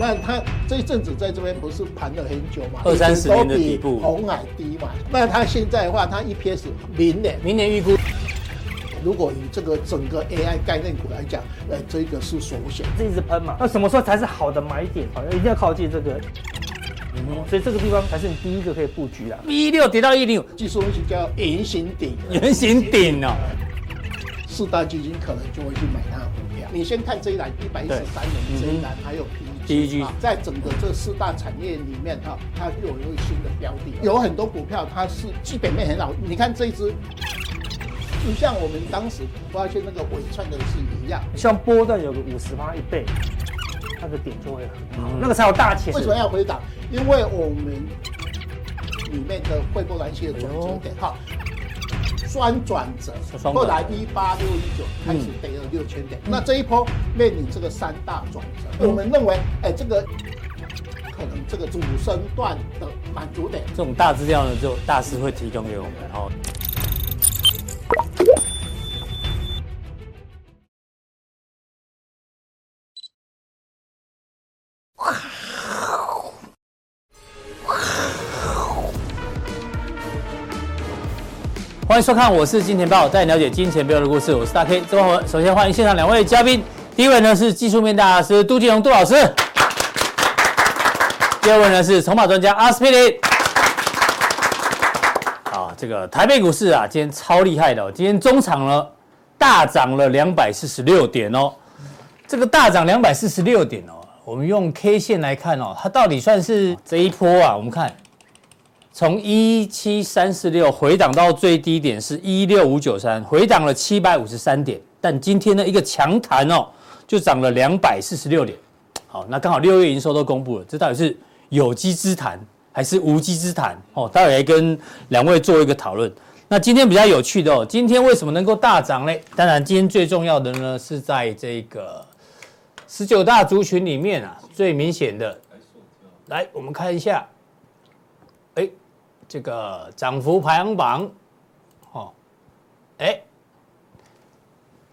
那它这一阵子在这边不是盘了很久嘛？二三十年的底部，红海低嘛。那它现在的话，它 EPS 明年，明年预估，如果以这个整个 AI 概念股来讲，呃，这个是首选。这一直喷嘛，那什么时候才是好的买点？好，一定要靠近这个。嗯，所以这个地方才是你第一个可以布局的。B 六跌到一零五，技术分析叫圆形顶，圆形顶哦。四大基金可能就会去买它的股票。你先看这一栏一百一十三年这一栏，还有啊，在整个这四大产业里面哈，它又有一个新的标的，有很多股票它是基本面很好。你看这一只，就像我们当时发现那个纬创的是一样，像波段有个五十八一倍，它的点就会很好，那个才有大钱。为什么要回档？因为我们里面的汇波蓝矽的转折点哈。双转折，后来一八六一九开始跌了六千点，嗯、那这一波面临这个三大转折，嗯、我们认为，哎、欸，这个可能这个主升段的满足点，这种大资料呢，就大师会提供给我们，然后。欢迎收看，我是金钱豹，带你了解金钱背后的故事。我是大 K 周文。首先欢迎现场两位嘉宾，第一位呢是技术面大师杜金龙杜老师，第二位呢是筹码专家阿斯匹林。啊，这个台北股市啊，今天超厉害的哦，今天中场呢大涨了两百四十六点哦。这个大涨两百四十六点哦，我们用 K 线来看哦，它到底算是这一波啊？我们看。从一七三四六回档到最低点是一六五九三，回档了七百五十三点，但今天呢一个强弹哦，就涨了两百四十六点。好，那刚好六月营收都公布了，这到底是有机之谈还是无稽之谈？哦，待会来跟两位做一个讨论。那今天比较有趣的哦，今天为什么能够大涨呢？当然，今天最重要的呢是在这个十九大族群里面啊，最明显的，来我们看一下。这个涨幅排行榜，哦，哎，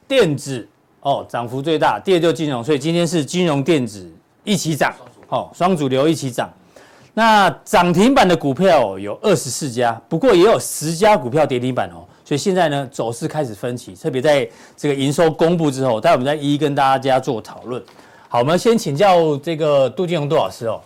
电子哦涨幅最大，第二就金融，所以今天是金融电子一起涨，哦，双主流一起涨。那涨停板的股票有二十四家，不过也有十家股票跌停板哦，所以现在呢走势开始分歧，特别在这个营收公布之后，待会我们再一一跟大家做讨论。好，我们先请教这个杜金龙杜老师哦，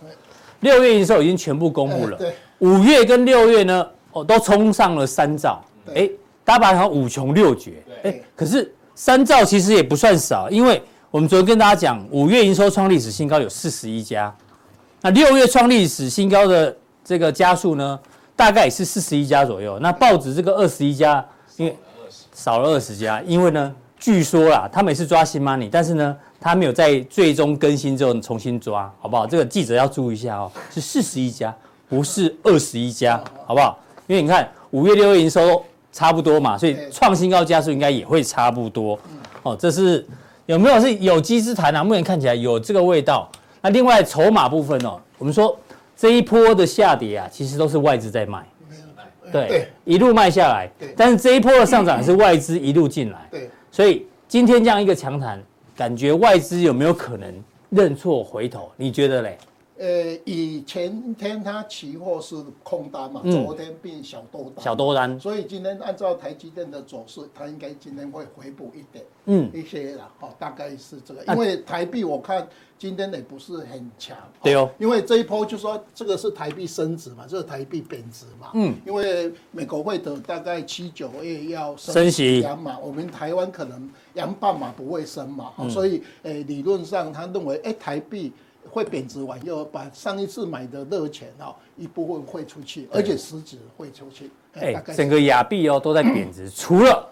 六月营收已经全部公布了。五月跟六月呢，哦，都冲上了三兆，哎对，大家把它五穷六绝，哎，可是三兆其实也不算少，因为我们昨天跟大家讲，五月营收创历史新高有四十一家，那六月创历史新高的这个家数呢，大概也是四十一家左右。那报纸这个二十一家，因为少了二十家，因为呢，据说啦，他们也是抓新 money，但是呢，他没有在最终更新之后重新抓，好不好？这个记者要注意一下哦，是四十一家。不是二十一家，好不好？因为你看五月、六月营收差不多嘛，所以创新高加速应该也会差不多。哦，这是有没有是有机之谈啊？目前看起来有这个味道。那另外筹码部分哦，我们说这一波的下跌啊，其实都是外资在卖，对，一路卖下来。但是这一波的上涨是外资一路进来，对。所以今天这样一个强谈，感觉外资有没有可能认错回头？你觉得嘞？呃，以前天它期货是空单嘛，嗯、昨天变小多单，小多单，所以今天按照台积电的走势，它应该今天会回补一点，嗯，一些啦，哦，大概是这个，因为台币我看今天也不是很强，对哦，因为这一波就说这个是台币升值嘛，这是台币贬值嘛，嗯，因为美国会的大概七九月要升息。两码，我们台湾可能两半码不会升嘛，嗯、所以呃理论上他认为，哎，台币。会贬值完，又把上一次买的热钱哦，一部分汇出去，而且实质汇出去。哎，整个亚币哦都在贬值，除了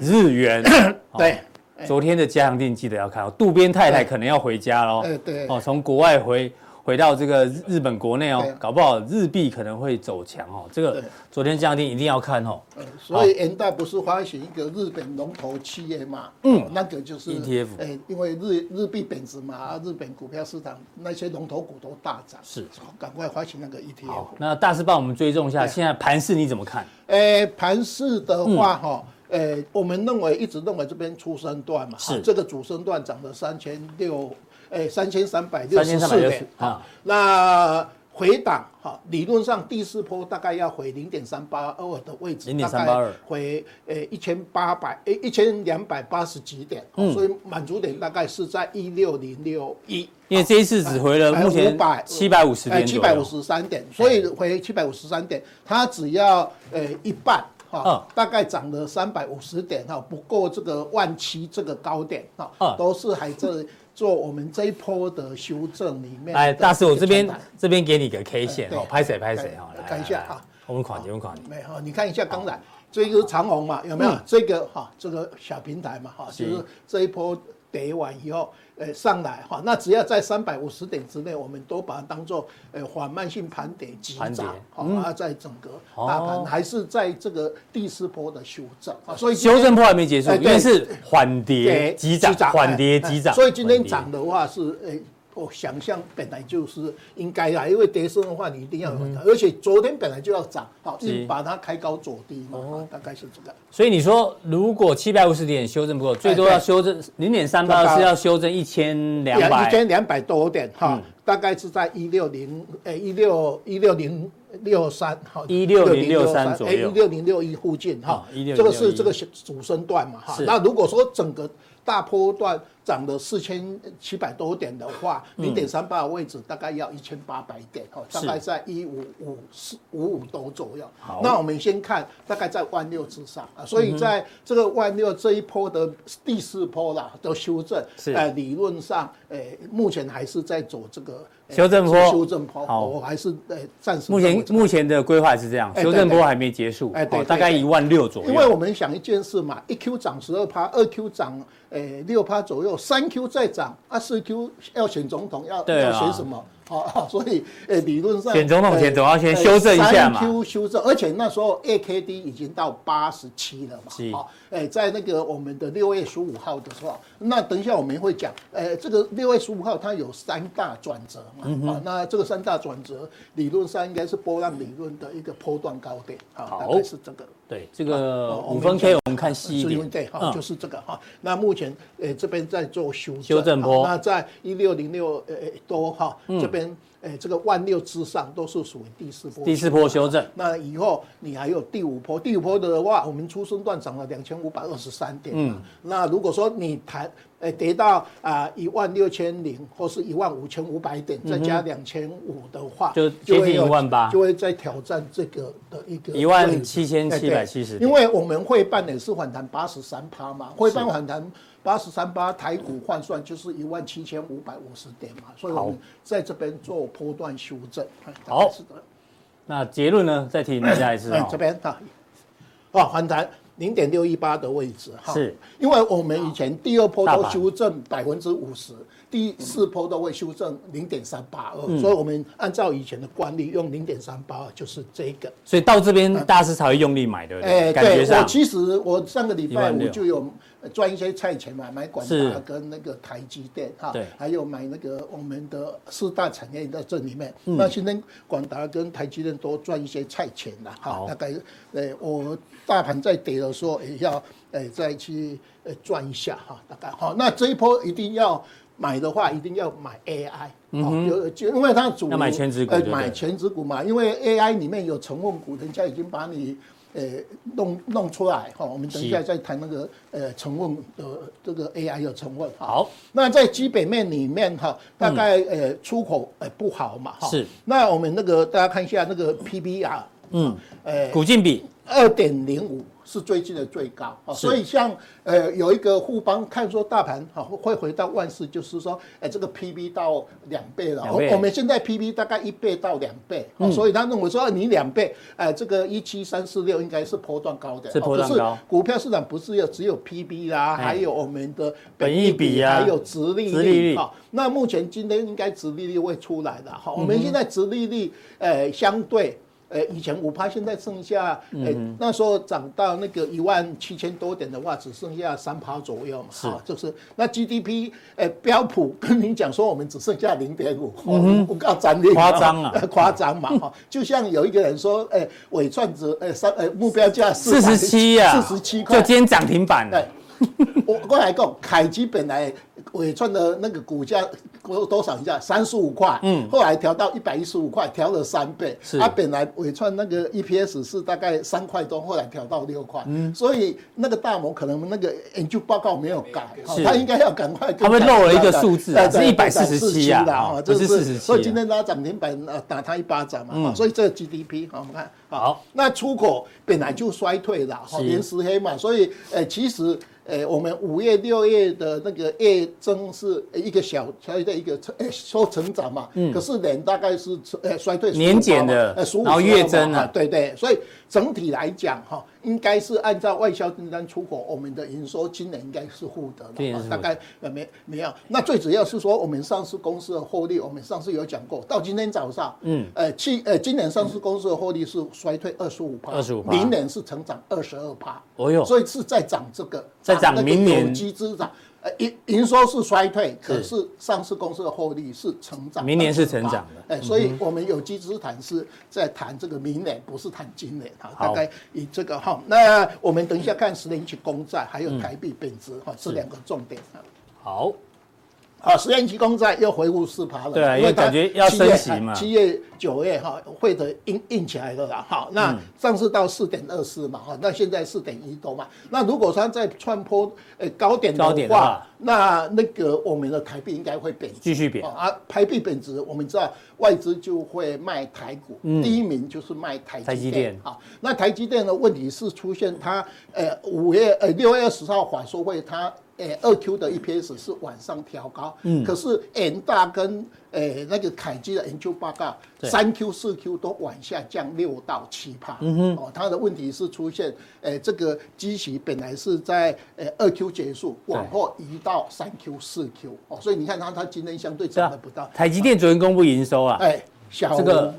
日元。对，昨天的加强錠记得要看哦，渡边太太可能要回家喽。对对。哦，从国外回。回到这个日本国内哦，搞不好日币可能会走强哦。这个昨天降定一定要看哦。所以元大不是发行一个日本龙头企业嘛？嗯，那个就是 ETF。哎，因为日日币贬值嘛，日本股票市场那些龙头股都大涨。是，赶快发行那个 ETF。那大师帮我们追踪一下，现在盘势你怎么看？哎，盘势的话哈，哎，我们认为一直认为这边出生段嘛，是这个主升段涨了三千六。诶三千三百六十四点啊，那。回档哈，理论上第四波大概要回零点三八二的位置，大概回呃一千八百诶一千两百八十几点，嗯，所以满足点大概是在一六零六一，因为这一次只回了目前七百五十点，七百五十三点，所以回七百五十三点，它只要呃一半哈，大概涨了三百五十点哈，不过这个万七这个高点哈，都是还在。做我们这一波的修正里面，哎，大师，我这边这边给你个 K 线哦，拍谁拍谁哈，来看一下哈，我们看你，我们看你，没有，你看一下刚才这个长虹嘛，有没有？这个哈，这个小平台嘛哈，就是这一波跌完以后。呃，上来哈，那只要在三百五十点之内，我们都把它当做呃缓慢性盘点急涨，好，它在整个大盘还是在这个第四波的修正啊，所以修正波还没结束，因为是缓跌急涨，缓跌急涨，所以今天涨的话是诶。我想象本来就是应该啊，因为跌升的话，你一定要有的，而且昨天本来就要涨，好，你把它开高走低嘛，大概是这个。所以你说，如果七百五十点修正不够，最多要修正零点三八，是要修正一千两百，一千两百多点哈，大概是在一六零，诶，一六一六零六三，好，一六零六三左右，一六零六一附近哈，这个是这个主升段嘛哈，那如果说整个大波段。涨了四千七百多点的话，零点三八的位置大概要一千八百点，哦，大概在一五五四五五多左右。好，那我们先看大概在万六之上啊，所以在这个万六这一波的第四波啦的修正，是。呃理论上，呃目前还是在走这个修正波，修正坡，好，我还是呃暂时。目前目前的规划是这样，修正波还没结束，哎，对，大概一万六左右。因为我们想一件事嘛，一 Q 涨十二趴，二 Q 涨。诶，六趴左右，三 Q 再涨，啊，四 Q 要选总统要要选什么？好，所以诶，理论上选总统前总要先修正一下嘛。三 Q 修正，而且那时候 AKD 已经到八十七了嘛。是。好，诶，在那个我们的六月十五号的时候，那等一下我们会讲，诶，这个六月十五号它有三大转折嘛。啊，那这个三大转折理论上应该是波浪理论的一个波段高点。啊，大概是这个。对，这个五分 K 我们看细一点。对，哈，就是这个哈。那目前诶这边在做修正。修正波。那在一六零六诶多哈这边。诶，这个万六之上都是属于第四波，第四波修正。那以后你还有第五波，第五波的话，我们出生段涨了两千五百二十三点。嗯，那如果说你谈诶跌到啊一万六千零或是一万五千五百点，再加两千五的话，就接近一万八，就会再挑战这个的一个一万七千七百七十。因为我们会办的是反弹八十三趴嘛，会办反弹。八十三八台股换算就是一万七千五百五十点嘛，所以我们在这边做波段修正。好，那结论呢？再提醒大家一次。这边啊，啊，反弹零点六一八的位置哈，是因为我们以前第二波都修正百分之五十。第四波都会修正零点三八二，所以我们按照以前的惯例用零点三八二，就是这个。所以到这边大师才会用力买的。哎，对，我其实我上个礼拜我就有赚一些菜钱嘛，买广达跟那个台积电哈，还有买那个我们的四大产业在这里面。那今天广达跟台积电多赚一些菜钱了哈，大概呃我大盘在跌的时候也要呃再去呃赚一下哈，大概好。那这一波一定要。买的话一定要买 AI，有就因为它主要买全值股，买全值股嘛，因为 AI 里面有成分股，人家已经把你呃弄弄出来哈。我们等一下再谈那个呃成分的这个 AI 的成分。好，那在基本面里面哈，大概呃出口呃不好嘛哈。是。那我们那个大家看一下那个 PBR，嗯，呃，股净比二点零五。是最近的最高。啊，所以像呃有一个互邦看说大盘哈会回到万四，就是说哎这个 PB 到两倍了，我们现在 PB 大概一倍到两倍，所以他认为说你两倍，哎这个一七三四六应该是波段高的，是波段高。股票市场不是有只有 PB 啦，还有我们的本益比啊，还有殖利率啊。那目前今天应该殖利率会出来的。哈，我们现在殖利率呃相对。诶，以前五趴，现在剩下，诶，那时候涨到那个一万七千多点的话，只剩下三趴左右嘛，是，就是。那 GDP，诶，标普跟您讲说，我们只剩下零点五，我告涨你夸张啊，夸张嘛，哈，就像有一个人说，诶，尾串子，诶，三，诶，目标价四十七呀，四十七块，就今天涨停板了。我过来讲，凯基本来伟创的那个股价多多少一下？三十五块，嗯，后来调到一百一十五块，调了三倍。是，它本来纬创那个 EPS 是大概三块多，后来调到六块，嗯，所以那个大摩可能那个研究报告没有改，他应该要赶快。他们漏了一个数字啊，是一百四十七啊，这是四十七。所以今天拉涨停板，呃，打他一巴掌嘛，所以这个 GDP，好，我们看，好，那出口本来就衰退了，哈，连十黑嘛，所以，呃，其实。诶，我们五月、六月的那个月增是一个小小的一个成诶说成长嘛，嗯，可是年大概是呃衰退年减的，呃，然后月增啊，对对，所以整体来讲哈。应该是按照外销订单出口，我们的营收今年应该是负的了，大概呃没没有。那最主要是说，我们上市公司的获利，我们上次有讲过，到今天早上，嗯，呃，去呃，今年上市公司的获利是衰退二十五趴，二十五趴，明年是成长二十二趴，哦哟，所以是在涨这个，在涨明年有机之涨。呃，营营收是衰退，可是上市公司的获利是成长，明年是成长的。哎，所以我们有机资产是在谈这个明年，不是谈今年哈。大概以这个哈，那我们等一下看十年期公债还有台币贬值哈，这两个重点啊。好。啊，十年期公债又回复四趴了，对啊，因为感觉要升息嘛。七月、九月哈，会的硬硬起来了啦。好，那上次到四点二四嘛，哈，那现在四点一多嘛。那如果它再窜破呃高点的话，那那个我们的台币应该会贬值，继续贬啊。台币贬值，我们知道外资就会卖台股，第一名就是卖台积电。好，那台积电的问题是出现它呃五月呃六月二十号法说会它。诶，二 Q 的 EPS 是往上调高，嗯，可是 N 大跟诶那个凯基的研究报告，三 Q 四 Q 都往下降六到七趴，嗯哼，哦，它的问题是出现，诶，这个基期本来是在诶二 Q 结束，往后移到三 Q 四 Q，哦，所以你看它它今天相对涨得不到。台积电昨天公布营收啊，哎，小这个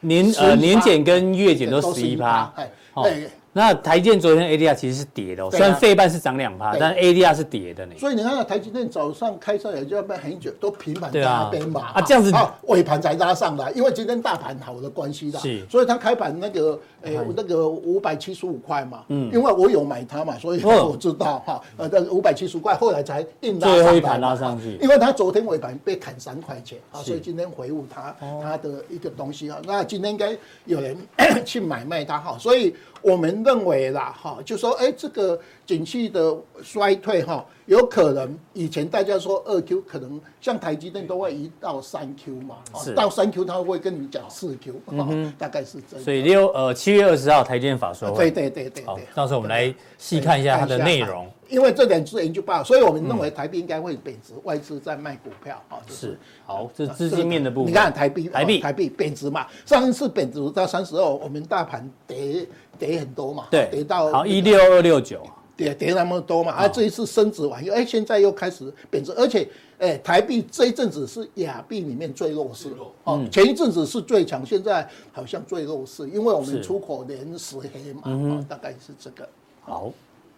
年呃年减跟月减都十一趴，哎，哎。那台积电昨天 ADR 其实是跌的，虽然费半是涨两趴，但 ADR 是跌的呢。所以你看，台积电早上开上也就要卖很久，都平盘拉边嘛。啊，这样子啊，尾盘才拉上来，因为今天大盘好的关系的。是。所以它开盘那个，诶，那个五百七十五块嘛。嗯。因为我有买它嘛，所以我知道哈。呃，那五百七十五块后来才硬拉。最后一盘拉上去。因为它昨天尾盘被砍三块钱啊，所以今天回补它它的一个东西啊。那今天应该有人 去买卖它哈，所以。我们认为啦，哈，就说，哎，这个景气的衰退，哈，有可能以前大家说二 Q 可能像台积电都会移到三 Q 嘛，是到三 Q 他会跟你讲四 Q，嗯，大概是这样。所以六呃七月二十号台积电法说，对对对对，好，到时候我们来细看一下它的内容。因为这点是研究报告，所以我们认为台币应该会贬值，外资在卖股票，啊，是。好，这是资金面的部分。你看台币，台币，台币贬值嘛，上一次贬值到三十二，我们大盘跌。跌很多嘛，对，跌到好一六二六九，跌跌那么多嘛，啊，这一次升值完又，哎，现在又开始贬值，而且，哎，台币这一阵子是亚币里面最弱势，哦，前一阵子是最强，现在好像最弱势，因为我们出口连十黑嘛，嗯，大概是这个。好，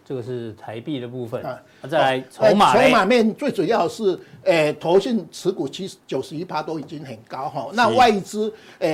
这个是台币的部分。啊，再来筹码，筹码面最主要是，呃，投信持股七十九十一趴都已经很高哈，那外资，呃，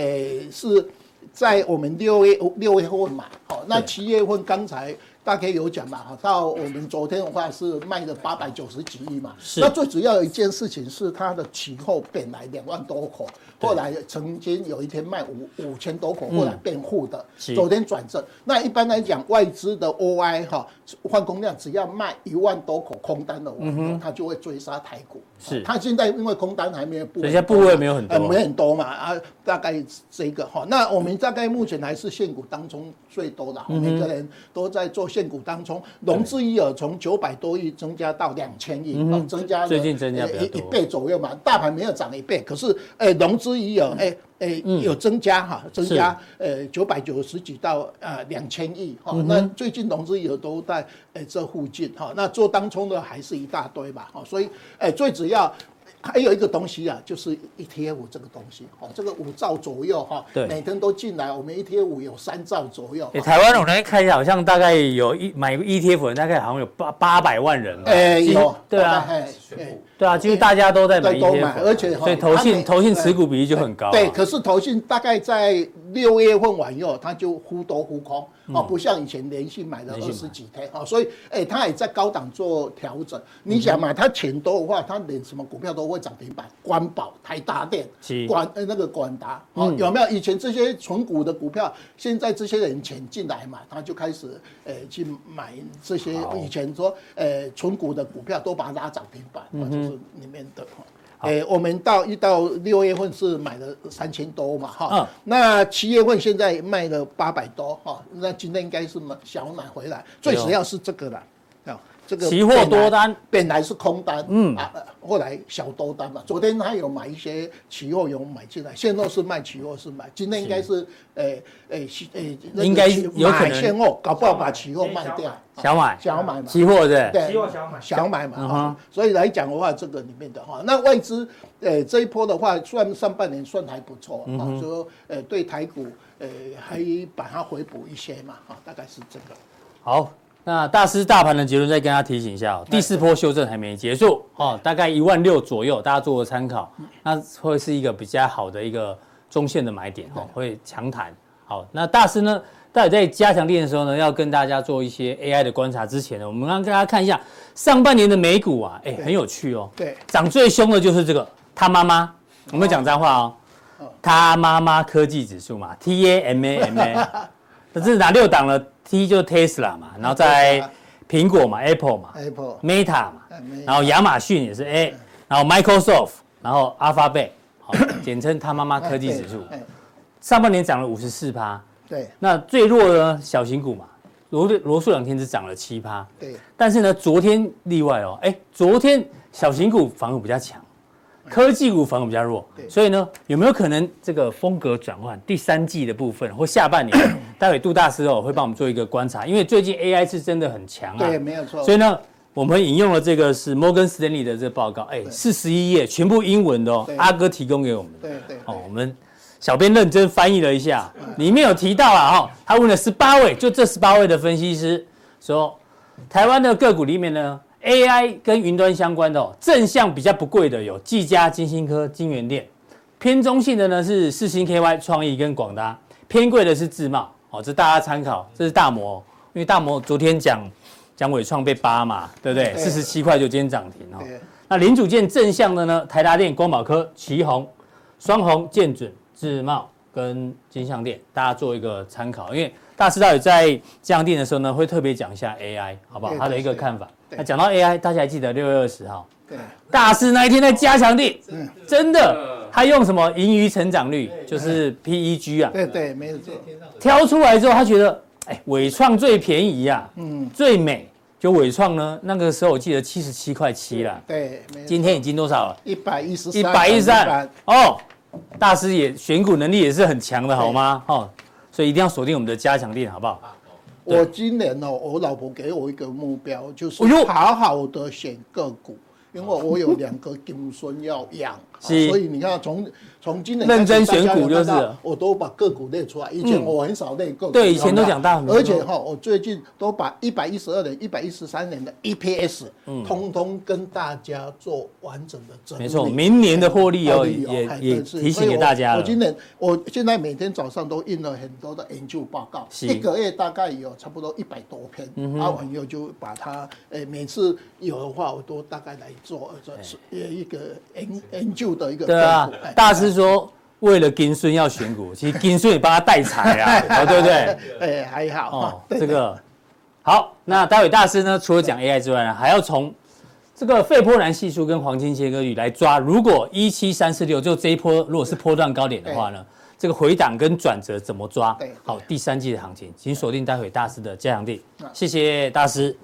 是。在我们六月六月份买，好，那七月份刚才大概有讲嘛，哈，到我们昨天的话是卖了八百九十几亿嘛，是。那最主要的一件事情是它的期货本来两万多口，后来曾经有一天卖五五千多口，后来变户的，昨天转正。那一般来讲，外资的 OI 哈换空量只要卖一万多口空单的话，它就会追杀台股。是，它现在因为空单还没有部位，人家部位没有很多，没很多嘛啊，大概这个哈。那我们大概目前还是现股当中最多的，每个人都在做现股当中，融资余额从九百多亿增加到两千亿，增加最近增加一一倍左右嘛。大盘没有涨一倍，可是诶融资余额诶诶有增加哈，增加呃九百九十几到呃两千亿哈。那最近融资余额都在诶这附近哈。那做当冲的还是一大堆吧哈，所以诶最主要。还有一个东西啊，就是 ETF 这个东西，哦，这个五兆左右哈，对，每天都进来，我们 ETF 有三兆左右。台湾我来看一下，好像大概有一买 ETF 的，大概好像有八八百万人。哎，有，对啊，对啊，就是大家都在买 ETF，而且所以投信投信持股比例就很高。对，可是投信大概在六月份完以后，它就忽多忽空，哦，不像以前连续买了二十几天，哦，所以，哎，它也在高档做调整。你想嘛，它钱多的话，它连什么股票都会涨停板，官宝、台达电、广呃那个广达，哦，有没有？以前这些存股的股票，现在这些人钱进来嘛，他就开始，哎，去买这些以前说，哎，存股的股票都把它拉涨停板，就是里面的。哎、欸，我们到一到六月份是买了三千多嘛，哈，嗯、那七月份现在卖了八百多，哈，那今天应该是买小买回来，最主要是这个了。这个期货多单本来是空单，嗯啊，后来小多单嘛。昨天他有买一些期货有买进来，现货是卖，期货是买。今天应该是，诶诶诶，应该有可能现货，搞不好把期货卖掉。想买想买嘛，期货对，期货想买想买嘛。所以来讲的话，这个里面的话，那外资诶这一波的话，算上半年算还不错啊，说诶对台股诶还把它回补一些嘛，哈，大概是这个。好。那大师大盘的结论再跟大家提醒一下哦，第四波修正还没结束哦，大概一万六左右，大家做个参考，那会是一个比较好的一个中线的买点哦，会强弹。好，那大师呢，到底在加强錠的时候呢，要跟大家做一些 AI 的观察之前呢，我们刚刚跟大家看一下上半年的美股啊，哎，很有趣哦，对，涨最凶的就是这个他妈妈，我们讲脏话哦，他妈妈科技指数嘛，T A，这是哪六档了？？T 就是 Tesla 嘛，然后在苹果嘛，Apple 嘛，Meta 嘛，然后亚马逊也是 A，然后 Microsoft，然后 Alphabet，好，简称他妈妈科技指数，上半年涨了五十四趴，对，那最弱的呢小型股嘛，罗罗素两天只涨了七趴，对，但是呢昨天例外哦，哎，昨天小型股反而比较强。科技股反而比较弱，所以呢，有没有可能这个风格转换？第三季的部分或下半年，待会杜大师哦会帮我们做一个观察，因为最近 AI 是真的很强啊。对，没有错。所以呢，我们引用了这个是摩根斯丹利的这个报告，哎，四十一页全部英文的哦，阿哥提供给我们的。对对。哦，我们小编认真翻译了一下，里面有提到了哈，他问了十八位，就这十八位的分析师说，台湾的个股里面呢。AI 跟云端相关的哦，正向比较不贵的有技嘉、金星科、金源店，偏中性的呢是四星 KY、创意跟广达，偏贵的是智茂哦，这大家参考。这是大摩，因为大摩昨天讲讲伟创被扒嘛，对不对？四十七块就今天涨停哦。那零组件正向的呢，台达电、光宝科、旗宏、双鸿、建准、智茂跟金象电，大家做一个参考。因为大师到底在降定的时候呢，会特别讲一下 AI，好不好？他的一个看法。那讲到 AI，大家还记得六月二十号，对，大师那一天在加强地，嗯，真的，他用什么盈余成长率，就是 PEG 啊，对对，没有错。挑出来之后，他觉得，哎，伟创最便宜啊，嗯，最美，就伟创呢，那个时候我记得七十七块七了，对，今天已经多少了？一百一十，一百一十三，哦，大师也选股能力也是很强的，好吗？哦，所以一定要锁定我们的加强店，好不好？我今年哦，我老婆给我一个目标，就是好好的选个股，因为我有两个金孙要养，所以你看从。从今年认真选股就是，我都把个股列出来。以前我很少列个股，对，以前都讲大。而且哈，我最近都把一百一十二年、一百一十三年的 EPS，通通跟大家做完整的整理。没错，明年的获利哦，也也提醒给大家了。我今年，我现在每天早上都印了很多的研究报告，一个月大概有差不多一百多篇。发完以后就把它，诶，每次有的话，我都大概来做，做一个研研究的一个。对啊，大师。说为了金孙要选股，其实金孙也帮他带财啊，对不对？哎，还好哦。这个好，那待会大师呢，除了讲 AI 之外呢，还要从这个费波那系数跟黄金切割率来抓。如果一七三四六就这一波，如果是波段高点的话呢，这个回档跟转折怎么抓？好，第三季的行情，请锁定待会大师的加强地。谢谢大师。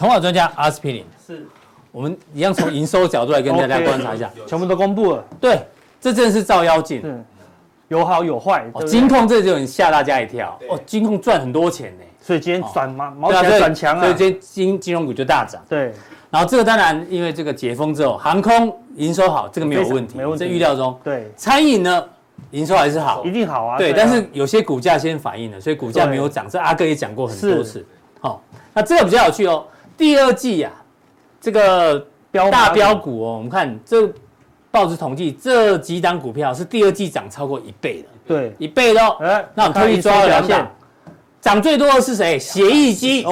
筹码专家阿司匹林是，我们一样从营收角度来跟大家观察一下，全部都公布了。对，这真的是照妖镜，有好有坏。金控这就很吓大家一跳，哦，金控赚很多钱呢。所以今天转嘛，毛起来转强啊，所以今天金金融股就大涨。对，然后这个当然因为这个解封之后，航空营收好，这个没有问题，没问题，在预料中。对，餐饮呢营收还是好，一定好啊。对，但是有些股价先反应了，所以股价没有涨。这阿哥也讲过很多次。好，那这个比较有趣哦。第二季啊，这个大标股哦，我们看这报纸统计，这几档股票是第二季涨超过一倍的。对，一倍的哦。那我们特意抓了两档。涨最多的是谁？协议机哦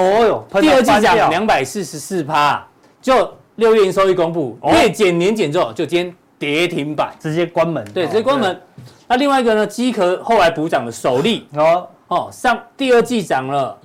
哟，第二季涨两百四十四趴，就六月营收一公布，月减年减之后，就今天跌停板，直接关门。对，直接关门。那另外一个呢？机壳后来补涨的首例哦哦，上第二季涨了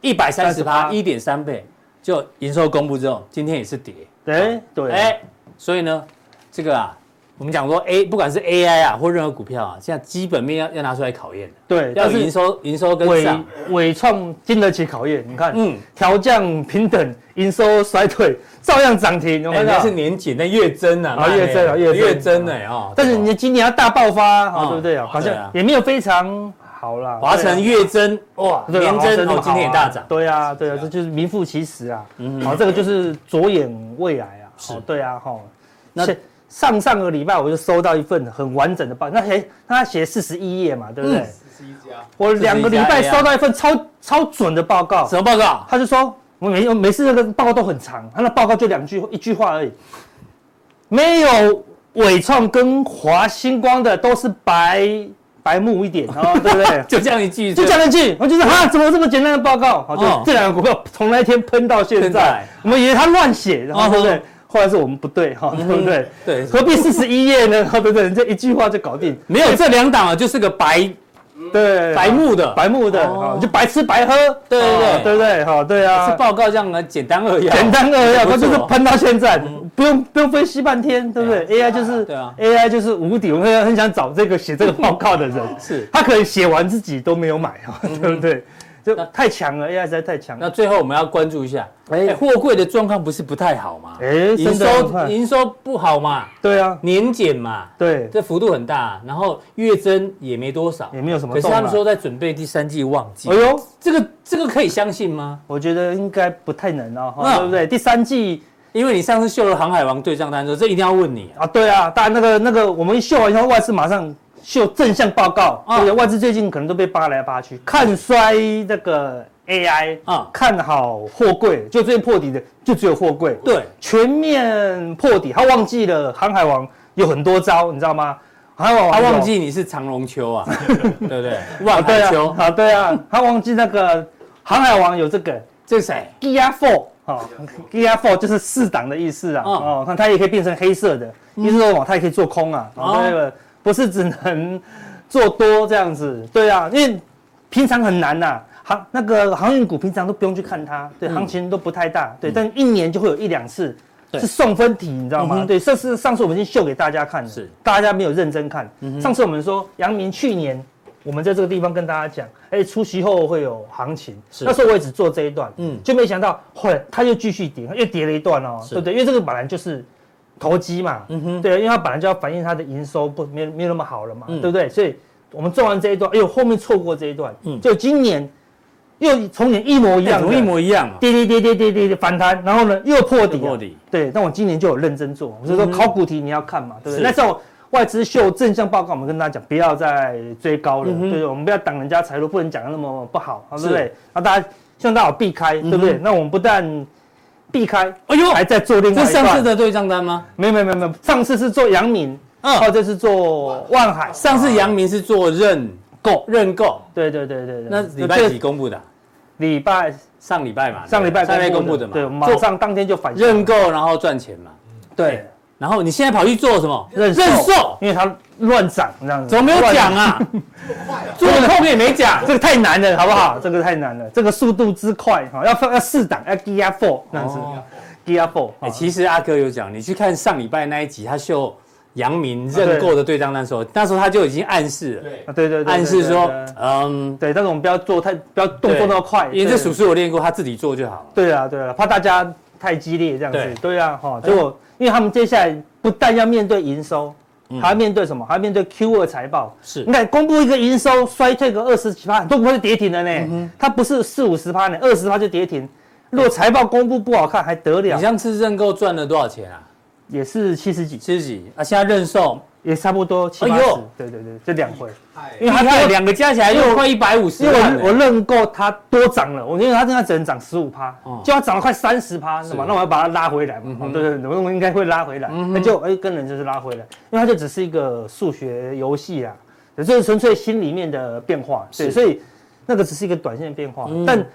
一百三十趴，一点三倍，就营收公布之后，今天也是跌。对对，哎，所以呢，这个啊。我们讲说 A，不管是 AI 啊，或任何股票啊，现在基本面要要拿出来考验。对，要营收营收跟上，伟创经得起考验。你看，嗯，调降平等，营收衰退，照样涨停。我看到是年减，但月增啊，啊月增啊月月增哎啊。但是你今年要大爆发啊，对不对啊？好像也没有非常好啦。华晨月增哇，年增哦，今天也大涨。对啊，对啊，这就是名副其实啊。好，这个就是着眼未来啊。是，对啊，哈。那。上上个礼拜我就收到一份很完整的报，那写他写四十一页嘛，对不对？四十一家。我两个礼拜收到一份超超准的报告。什么报告？他就说我每每次那个报告都很长，他那报告就两句一句话而已，没有伟创跟华星光的都是白白目一点，哦，对不对？就这样一句，就这样一句，我就是哈，怎么这么简单的报告？好，就这两个股票从那一天喷到现在，我们以为他乱写，然后对不对？后来是我们不对哈，对不对？对，何必四十一页呢？对不对？这一句话就搞定。没有这两档啊，就是个白，对，白目的，白目的，就白吃白喝，对对对，对不对？哈，对啊。是报告这样的简单扼要，简单扼要，它就是喷到现在，不用不用分析半天，对不对？AI 就是对啊，AI 就是无敌。我很很想找这个写这个报告的人，是他可能写完自己都没有买哈，对不对？就太强了，AI 实在太强。那最后我们要关注一下，哎，货柜的状况不是不太好吗？哎，营收营收不好嘛？对啊，年减嘛？对，这幅度很大，然后月增也没多少，也没有什么。可是他们说在准备第三季旺季。哎呦，这个这个可以相信吗？我觉得应该不太能哦，对不对？第三季，因为你上次秀了航海王对账单这一定要问你啊。对啊，当然那个那个我们一秀完以后，外资马上。秀正向报告，对，外资最近可能都被扒来扒去，看衰这个 AI 啊，看好货柜，就最近破底的就只有货柜，对，全面破底，他忘记了航海王有很多招，你知道吗？航海王他忘记你是长龙秋啊，对不对？万海秋啊，对啊，他忘记那个航海王有这个，这是谁？Gear Four 啊，Gear Four 就是四档的意思啊，哦，看它也可以变成黑色的，意思说它也可以做空啊，那个。不是只能做多这样子，对啊，因为平常很难呐，航那个航运股平常都不用去看它，对，行情都不太大，对，但一年就会有一两次是送分题，你知道吗？对，这是上次我们已经秀给大家看了，是。大家没有认真看。上次我们说杨明去年我们在这个地方跟大家讲，哎，除息后会有行情，那时候我也只做这一段，嗯，就没想到后来它又继续跌，又跌了一段哦，对不对？因为这个本来就是。投机嘛，嗯哼，对，因为它本来就要反映它的营收不没没有那么好了嘛，对不对？所以我们做完这一段，哎呦，后面错过这一段，嗯，就今年又从前一模一样，一模一样，跌跌跌跌跌跌反弹，然后呢又破底，破底，对。但我今年就有认真做，所以说考古题你要看嘛，对不对？那时候外资秀正向报告，我们跟大家讲不要再追高了，对，我们不要挡人家财路，不能讲的那么不好，对不对？那大家希望大家避开，对不对？那我们不但避开，哎呦，还在做另外一段。是上次的对账单吗？没有没有没有没有，上次是做阳明，嗯，哦，这是做万海。上次阳明是做认购，认购。对对对对对。那礼拜几公布的？礼拜上礼拜嘛，上礼拜上礼拜公布的嘛。对，马上当天就反认购，然后赚钱嘛。对。然后你现在跑去做什么？认认售，因为它乱涨这样子。怎么没有讲啊？做的后面也没讲，这个太难了，好不好？这个太难了，这个速度之快哈，要放要四档，要 Gear Four 这样子，Gear Four。哎，其实阿哥有讲，你去看上礼拜那一集，他秀杨明认购的对账单的时候，那时候他就已经暗示了，对对对，暗示说，嗯，对，但是我们不要做太，不要动作那么快，因为这属实我练过，他自己做就好了。对啊对啊，怕大家太激烈这样子，对啊哈，结果。因为他们接下来不但要面对营收，还要面对什么？还要面对 Q 二财报。是，你看公布一个营收衰退个二十几趴，都不会跌停的呢。它不是四五十趴呢，二十趴就跌停。如果财报公布不好看，还得了？你上次认购赚了多少钱啊？也是七十几，七十几啊！现在认售也差不多七八十。对对对，这两回，因为它有两个加起来又快一百五十万。我认购它多涨了，我因为它现在只能涨十五趴，就要涨了快三十趴，是吧？那我要把它拉回来嘛？对对对，我应该会拉回来。那就哎，跟人就是拉回来，因为它就只是一个数学游戏啊，这是纯粹心里面的变化。对，所以那个只是一个短线变化，但。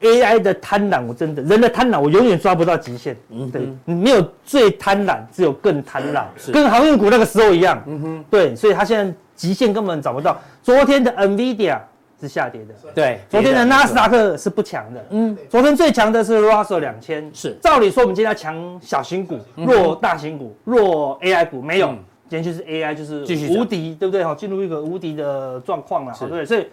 AI 的贪婪，我真的人的贪婪，我永远抓不到极限。嗯，对，没有最贪婪，只有更贪婪，跟航运股那个时候一样。嗯哼，对，所以他现在极限根本找不到。昨天的 NVIDIA 是下跌的，对，昨天的纳斯达克是不强的。嗯，昨天最强的是 Russell 两千。是，照理说我们今天要强小型股，弱大型股，弱 AI 股，没有，今天就是 AI 就是无敌，对不对？哈，进入一个无敌的状况了。对，所以。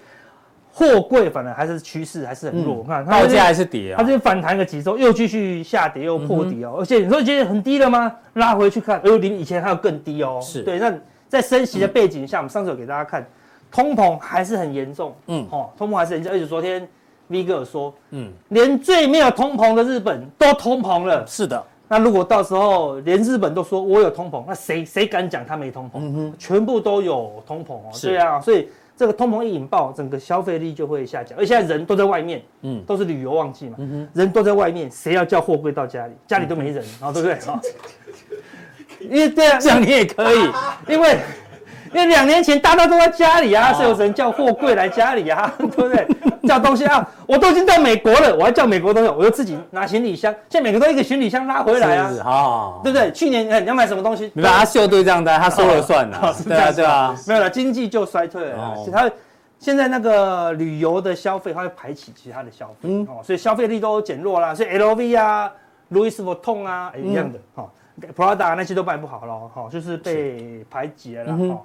货柜反而还是趋势还是很弱，我看报价还是跌啊，它就反弹个几周，又继续下跌，又破底哦。而且你说今天很低了吗？拉回去看，哎呦，离以前还有更低哦。是对，那在升息的背景下，我们上次有给大家看，通膨还是很严重。嗯，哦，通膨还是很严重。而且昨天 V 哥有说，嗯，连最没有通膨的日本都通膨了。是的，那如果到时候连日本都说我有通膨，那谁谁敢讲他没通膨？嗯哼，全部都有通膨哦。对啊，所以。这个通膨一引爆，整个消费力就会下降，而现在人都在外面，嗯，都是旅游旺季嘛，嗯、人都在外面，谁要叫货柜到家里？家里都没人，啊、嗯哼，对不对？啊，因为对啊，这样你也可以，因为。因为两年前大家都在家里啊，是有人叫货柜来家里啊，对不对？叫东西啊，我都已经到美国了，我还叫美国东西，我就自己拿行李箱，现在每个都一个行李箱拉回来啊，啊，对不对？去年你要买什么东西？你把他秀对账单，他说了算了，对啊对啊，没有了，经济就衰退了，他现在那个旅游的消费，它会排挤其他的消费，哦，所以消费力都减弱了，所以 LV 啊、Louis Vuitton 啊一样的，哈，Prada 那些都卖不好了，哈，就是被排挤了，哈。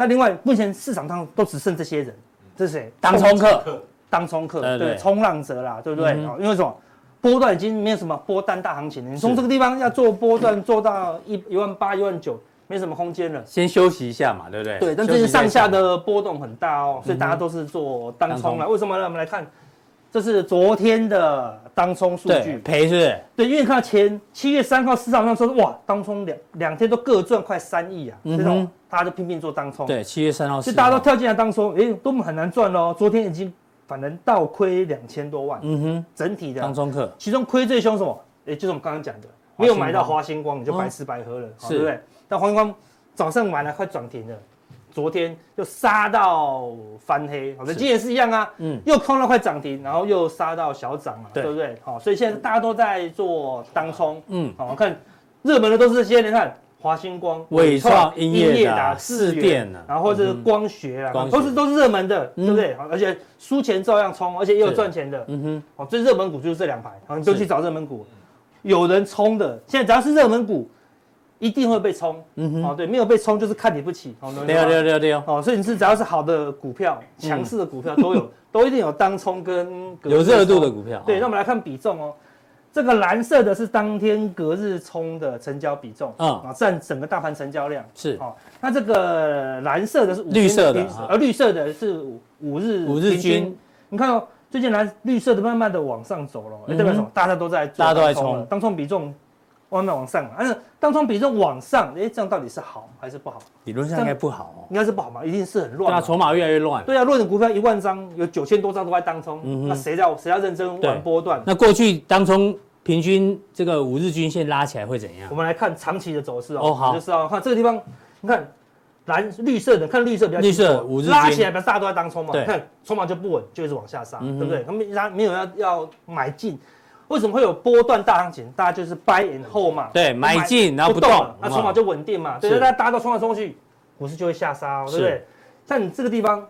那另外，目前市场上都只剩这些人，这是谁？当冲客，当冲客，对，冲浪者啦，对不对？因为什么？波段已经没有什么波段大行情了，你从这个地方要做波段做到一一万八、一万九，没什么空间了。先休息一下嘛，对不对？对，但最近上下的波动很大哦，所以大家都是做当冲了。为什么呢？我们来看。这是昨天的当冲数据，赔是不是？对，因为看到前七月三号市场上说，哇，当冲两两天都各赚快三亿啊，这种大家都拼命做当冲。对，七月三号，是大家都跳进来当冲，哎，都很难赚喽。昨天已经反正倒亏两千多万，嗯哼，整体的当冲客，其中亏最凶什么？哎，就是我们刚刚讲的，没有买到华星光，你就白吃白喝了，对不对？但华星光早上买了快涨停了。昨天又杀到翻黑，好的，今天也是一样啊，嗯，又空了快涨停，然后又杀到小涨嘛，对。不对？好，所以现在大家都在做当冲，嗯，好，看热门的都是这些，你看华星光、伟创、英业达、智原，然后是光学啊，都是都是热门的，对不对？而且输钱照样冲，而且也有赚钱的，嗯哼，好，最热门股就是这两排，好，你都去找热门股，有人冲的，现在只要是热门股。一定会被冲，嗯哼，哦，对，没有被冲就是看你不起，哦，对对对对哦，所以你是只要是好的股票，强势的股票都有，都一定有当冲跟有热度的股票。对，那我们来看比重哦，这个蓝色的是当天隔日冲的成交比重，嗯，啊，占整个大盘成交量。是，哦，那这个蓝色的是绿色的，而绿色的是五五日五日均，你看哦，最近蓝绿色的慢慢的往上走了，哎，代表什么？大家都在做，大家都在冲，当冲比重。慢慢往上，但是当冲比重往上，哎，这样到底是好还是不好？理论上应该不好哦，应该是不好嘛，一定是很乱。那筹码越来越乱。对啊，论的股票一万张，有九千多张都在当冲，那谁要谁要认真玩波段？那过去当冲平均这个五日均线拉起来会怎样？我们来看长期的走势哦。哦好，就是哦，看这个地方，你看蓝绿色的，看绿色比较绿色五日拉起来，表示大家都在当冲嘛。对，看筹码就不稳，就一直往下杀，对不对？他们他没有要要买进。为什么会有波段大行情？大家就是 buy and hold 嘛，对，买进然后不动，那筹码就稳定嘛。对，大家大家都冲来冲去，股市就会下杀，对不对？像你这个地方，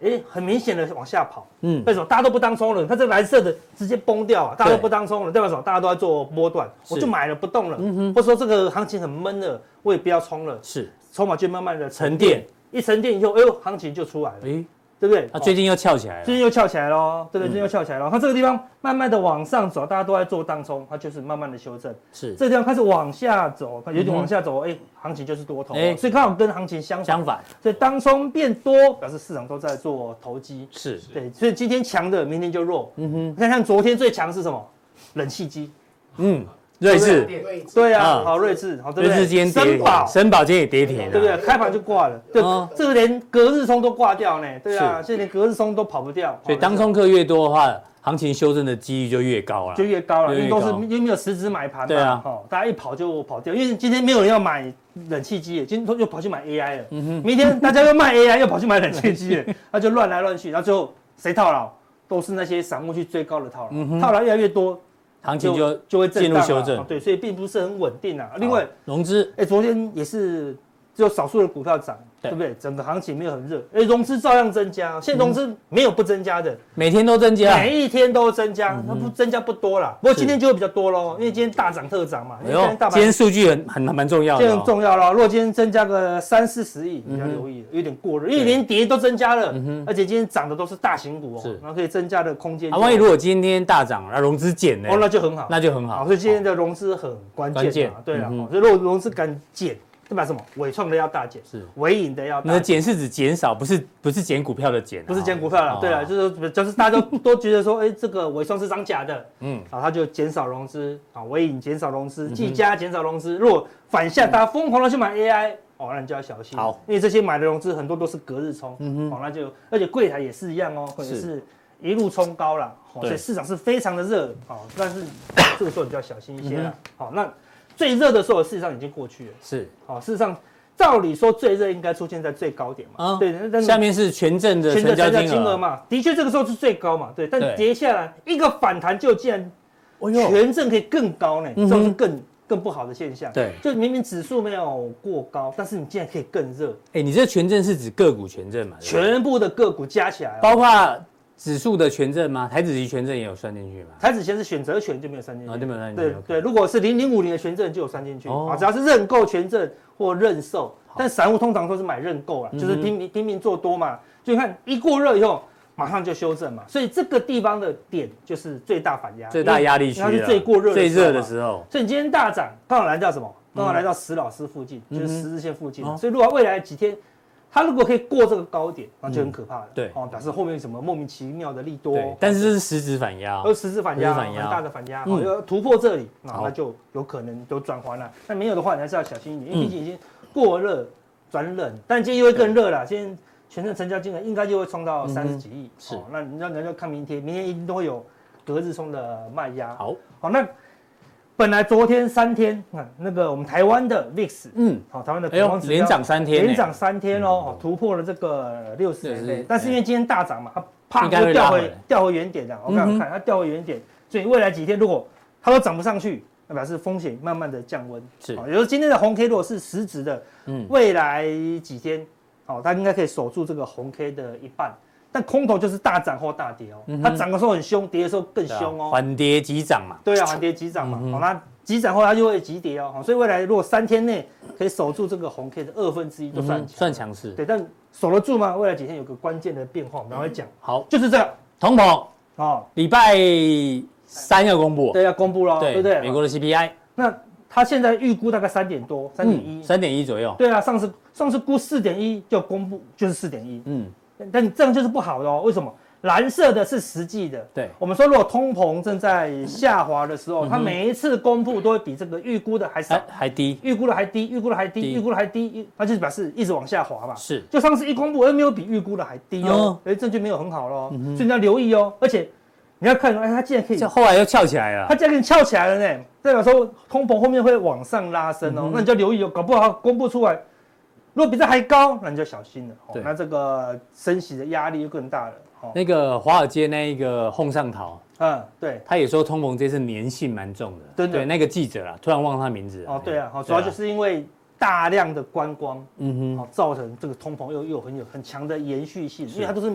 哎，很明显的往下跑，嗯，为什么？大家都不当冲了，它这个蓝色的直接崩掉啊，大家都不当冲了，代表什么？大家都在做波段，我就买了不动了，嗯哼，或者说这个行情很闷了，我也不要冲了，是，筹码就慢慢的沉淀，一沉淀以后，哎呦，行情就出来了，哎，对不对？它最近又翘起来了，最近又翘起来了，对不对？最近又翘起来了。它这个地方慢慢的往上走，大家都在做当冲，它就是慢慢的修正。是，这个地方开始往下走，有点往下走，哎，行情就是多头，所以刚好跟行情相相反。所以当冲变多，表示市场都在做投机。是，对，所以今天强的，明天就弱。嗯哼，你看看昨天最强是什么？冷气机。嗯。睿智，对啊，好瑞士，好对不对？睿智今天跌，森宝，森宝今天也跌停，对不对？开盘就挂了，对，这个连隔日冲都挂掉呢，对啊，现在连隔日冲都跑不掉。所以当冲客越多的话，行情修正的几率就越高了，就越高了，因为都是因为没有实质买盘嘛，对啊，哦，大家一跑就跑掉，因为今天没有人要买冷气机，今天又跑去买 AI 了，明天大家又卖 AI，又跑去买冷气机了，那就乱来乱去，然后最后谁套牢？都是那些散户去追高的套牢，套牢越来越多。行情就就会进入修正，对，所以并不是很稳定啊。另外，融资，哎，昨天也是只有少数的股票涨。对不对？整个行情没有很热，哎，融资照样增加，现在融资没有不增加的，每天都增加，每一天都增加，它不增加不多啦。不过今天就会比较多喽，因为今天大涨特涨嘛。今天大盘，今天数据很很蛮重要的，很重要喽。如果今天增加个三四十亿，你要留意，有点过热，因为连跌都增加了，而且今天涨的都是大型股哦，然后可以增加的空间。啊，万一如果今天大涨，那融资减呢？哦，那就很好，那就很好。所以今天的融资很关键嘛，对了，所以如果融资敢减。代表什么？纬创的要大减，是纬颖的要大减。那减是指减少，不是不是减股票的减，不是减股票了。对了，就是就是大家都都觉得说，哎，这个纬创是涨假的，嗯，啊，他就减少融资，啊，纬颖减少融资，技嘉减少融资。如果反向大家疯狂的去买 AI，哦，那你就要小心。好，因为这些买的融资很多都是隔日冲，嗯哼，哦，那就而且柜台也是一样哦，也是一路冲高了，所以市场是非常的热，哦，但是 这个时候你就要小心一些了。好，那。最热的时候，事实上已经过去了。是，好，事实上，照理说最热应该出现在最高点嘛。啊，对。但下面是权证的成交金额嘛？的确，这个时候是最高嘛。对。但跌下来一个反弹，就竟然，权证可以更高呢？这是更更不好的现象。对。就明明指数没有过高，但是你竟然可以更热。哎，你这权证是指个股权证嘛？全部的个股加起来，包括。指数的权证吗？台指期权证也有算进去吗？台指先是选择权就没有算进去，啊，就没有算进去。对对，如果是零零五零的权证就有算进去啊，只要是认购权证或认售，但散户通常都是买认购啊，就是拼命拼命做多嘛。就你看一过热以后，马上就修正嘛，所以这个地方的点就是最大反压、最大压力区，它是最过热、最热的时候。所以你今天大涨，刚好来到什么？刚好来到石老师附近，就是十字线附近。所以如果未来几天。它如果可以过这个高点，那就很可怕了。对，哦，表示后面什么莫名其妙的利多。但是这是实质反压。而实质反压，很大的反压，要突破这里，那就有可能有转环了。那没有的话，你还是要小心一点，因为毕竟已经过热转冷，但今天又会更热了。今天全证成交金额应该就会冲到三十几亿。是，那你要你要看明天，明天一定都会有隔日冲的卖压。好，好，那。本来昨天三天，看那个我们台湾的 VIX，嗯，好，台湾的恐慌连涨三天，连涨三天哦，突破了这个六十点内，但是因为今天大涨嘛，它啪就掉回掉回原点的，我刚刚看它掉回原点，所以未来几天如果它都涨不上去，那表示风险慢慢的降温，是，也就是今天的红 K 如果是实质的，嗯，未来几天，好，它应该可以守住这个红 K 的一半。但空头就是大涨或大跌哦，它涨的时候很凶，跌的时候更凶哦。缓跌急涨嘛。对啊，缓跌急涨嘛。好，那急涨后它就会急跌哦。所以未来如果三天内可以守住这个红 K 的二分之一，就算算强势。对，但守得住吗？未来几天有个关键的变化，我们会讲。好，就是这个通膨哦，礼拜三要公布。对，要公布了，对不对？美国的 CPI，那它现在预估大概三点多，三点一，三点一左右。对啊，上次上次估四点一就公布，就是四点一。嗯。但这样就是不好的哦，为什么？蓝色的是实际的。对，我们说如果通膨正在下滑的时候，它每一次公布都会比这个预估的还少，还低，预估的还低，预估的还低，预估的还低，它就是表示一直往下滑嘛。是，就上次一公布，而没有比预估的还低哦，哎，证据没有很好喽，所以你要留意哦。而且你要看，哎，它竟然可以，后来又翘起来了，它竟然给你翘起来了呢，代表说通膨后面会往上拉升哦，那你就要留意哦，搞不好公布出来。如果比这还高，那你就小心了。对，那这个升息的压力就更大了。那个华尔街那一个洪尚桃，嗯，对，他也说通膨这次粘性蛮重的。对对，那个记者啦，突然忘了他名字。哦，对啊，主要就是因为大量的观光，嗯哼，造成这个通膨又又很有很强的延续性，因为它都是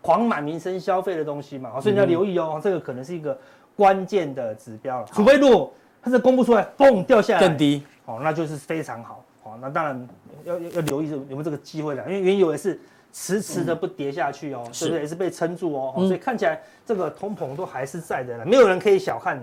狂买民生消费的东西嘛，所以你要留意哦，这个可能是一个关键的指标了。除非如果它是公布出来，嘣掉下来更低，哦，那就是非常好。哦，那当然要要要留意有没有这个机会了，因为原油也是迟迟的不跌下去哦，是不是也是被撑住哦？所以看起来这个通膨都还是在的了，没有人可以小看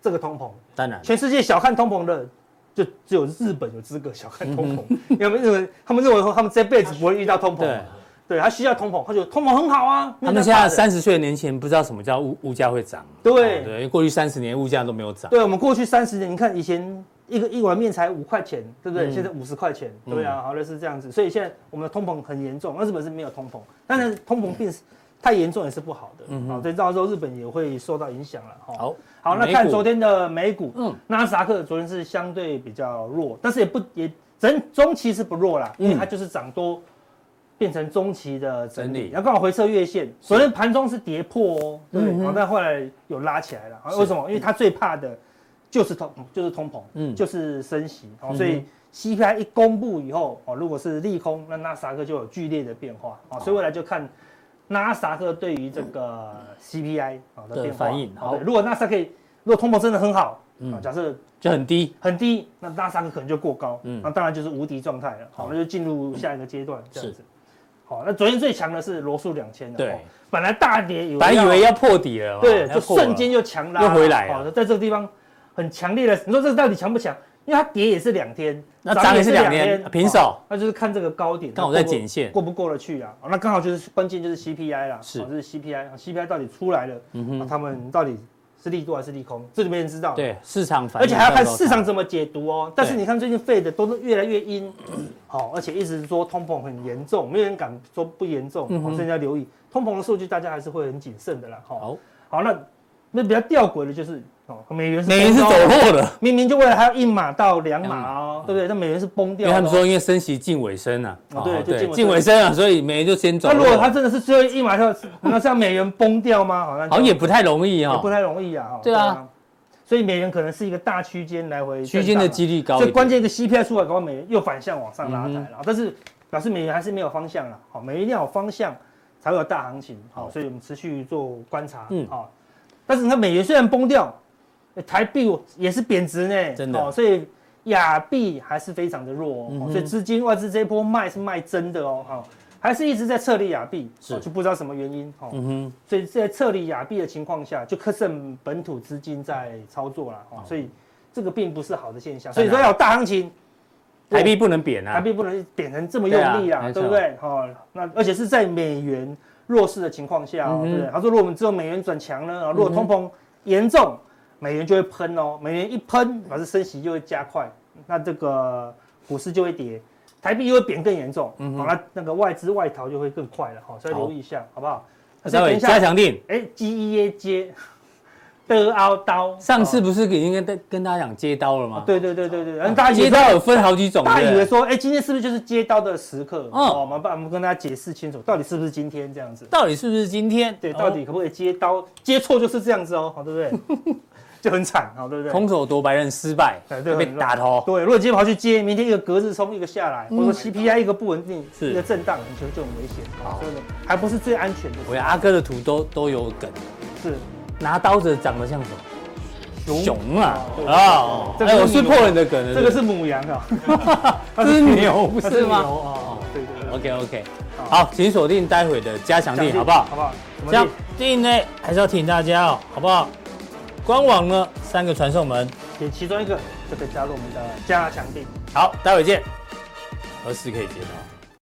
这个通膨。当然，全世界小看通膨的，就只有日本有资格小看通膨，因为认为他们认为说他们这辈子不会遇到通膨。对，他需要通膨，他觉得通膨很好啊。他们现在三十岁的年轻人不知道什么叫物物价会涨。对对，因为过去三十年物价都没有涨。对，我们过去三十年，你看以前一个一碗面才五块钱，对不对？现在五十块钱，对啊，好的是这样子。所以现在我们的通膨很严重，那日本是没有通膨，但是通膨病太严重也是不好的。嗯，好，所以到时候日本也会受到影响了。好，好，那看昨天的美股，嗯，纳斯达克昨天是相对比较弱，但是也不也整中期是不弱啦，因为它就是涨多。变成中期的整理，然后刚好回撤月线。昨天盘中是跌破哦，对，然后但后来有拉起来了。为什么？因为他最怕的就是通，就是通膨，嗯，就是升息。哦，所以 CPI 一公布以后，哦，如果是利空，那纳斯达克就有剧烈的变化。哦，所以未来就看纳斯达克对于这个 CPI 啊的变化。反应。好，如果纳斯达克如果通膨真的很好，嗯，假设就很低很低，那纳斯达克可能就过高，嗯，那当然就是无敌状态了。好，那就进入下一个阶段，这样子。好，那昨天最强的是罗素两千的，对，本来大跌，本来以为要破底了，对，就瞬间就强拉，又回来了。好，在这个地方很强烈的，你说这个到底强不强？因为它跌也是两天，那涨也是两天，平手，那就是看这个高点，刚好在颈线，过不过得去啊？那刚好就是关键就是 CPI 啦，是，就是 CPI，CPI 到底出来了，嗯哼，他们到底。是利多还是利空？这里没人知道。对，市场反，而且还要看市场怎么解读哦。但是你看最近费的都是越来越阴，好，而且一直说通膨很严重，没有人敢说不严重，所以要留意通膨的数据，大家还是会很谨慎的啦。好，好，那那比较吊诡的就是哦，美元美元是走弱的，明明就为了还要一码到两码哦，对不对？那美元是崩掉。因为他们说因为升息近尾声啊，对对，近尾声啊，所以美元就先走。那如果它真的是最后一码跳，那像美元崩掉吗？好像好像也不太容易哈，不太容易啊。对啊。所以美元可能是一个大区间来回区间的几率高，所以关键一个 CPI 出来，搞美元又反向往上拉抬了。但是表示美元还是没有方向了。好，美元一定要有方向才会有大行情。好，所以我们持续做观察。嗯，好。但是你看美元虽然崩掉，台币也是贬值呢。真的。所以亚币还是非常的弱哦。所以资金外资这一波卖是卖真的哦。哈。还是一直在撤离亚币，是就不知道什么原因，嗯哼，所以在撤离亚币的情况下，就可剩本土资金在操作了，哦，所以这个并不是好的现象。所以说要大行情，台币不能贬啊，台币不能贬成这么用力啊，对不对？哦，那而且是在美元弱势的情况下，对不对？他说，如果我们只有美元转强呢，如果通膨严重，美元就会喷哦，美元一喷，表示升息就会加快，那这个股市就会跌。台币又会贬更严重，好，那那个外资外逃就会更快了，好，所以留意一下，好不好？稍微加强定，哎，G E A 接的凹刀，上次不是已经跟跟大家讲接刀了吗？对对对对对，然后大家接刀有分好几种，大家以为说，哎，今天是不是就是接刀的时刻？哦，我们把我们跟大家解释清楚，到底是不是今天这样子？到底是不是今天？对，到底可不可以接刀？接错就是这样子哦，好，对不对？就很惨好，对不对？空手夺白刃失败，对，被打头。对，如果今天跑去接，明天一个格子冲，一个下来，或者 CPI 一个不稳定，一个震荡，你觉得就很危险。好，真的还不是最安全的。我阿哥的图都都有梗，是拿刀子长得像什么？熊啊啊！哎，我是破了你的梗，这个是母羊啊，这是牛不是吗？哦，对对对。OK OK，好，请锁定待会的加强錠，好不好？好不好？加定呢，还是要提醒大家哦，好不好？官网呢，三个传送门，点其中一个就可以加入我们的加强錠。好，待会见。何时可以接到？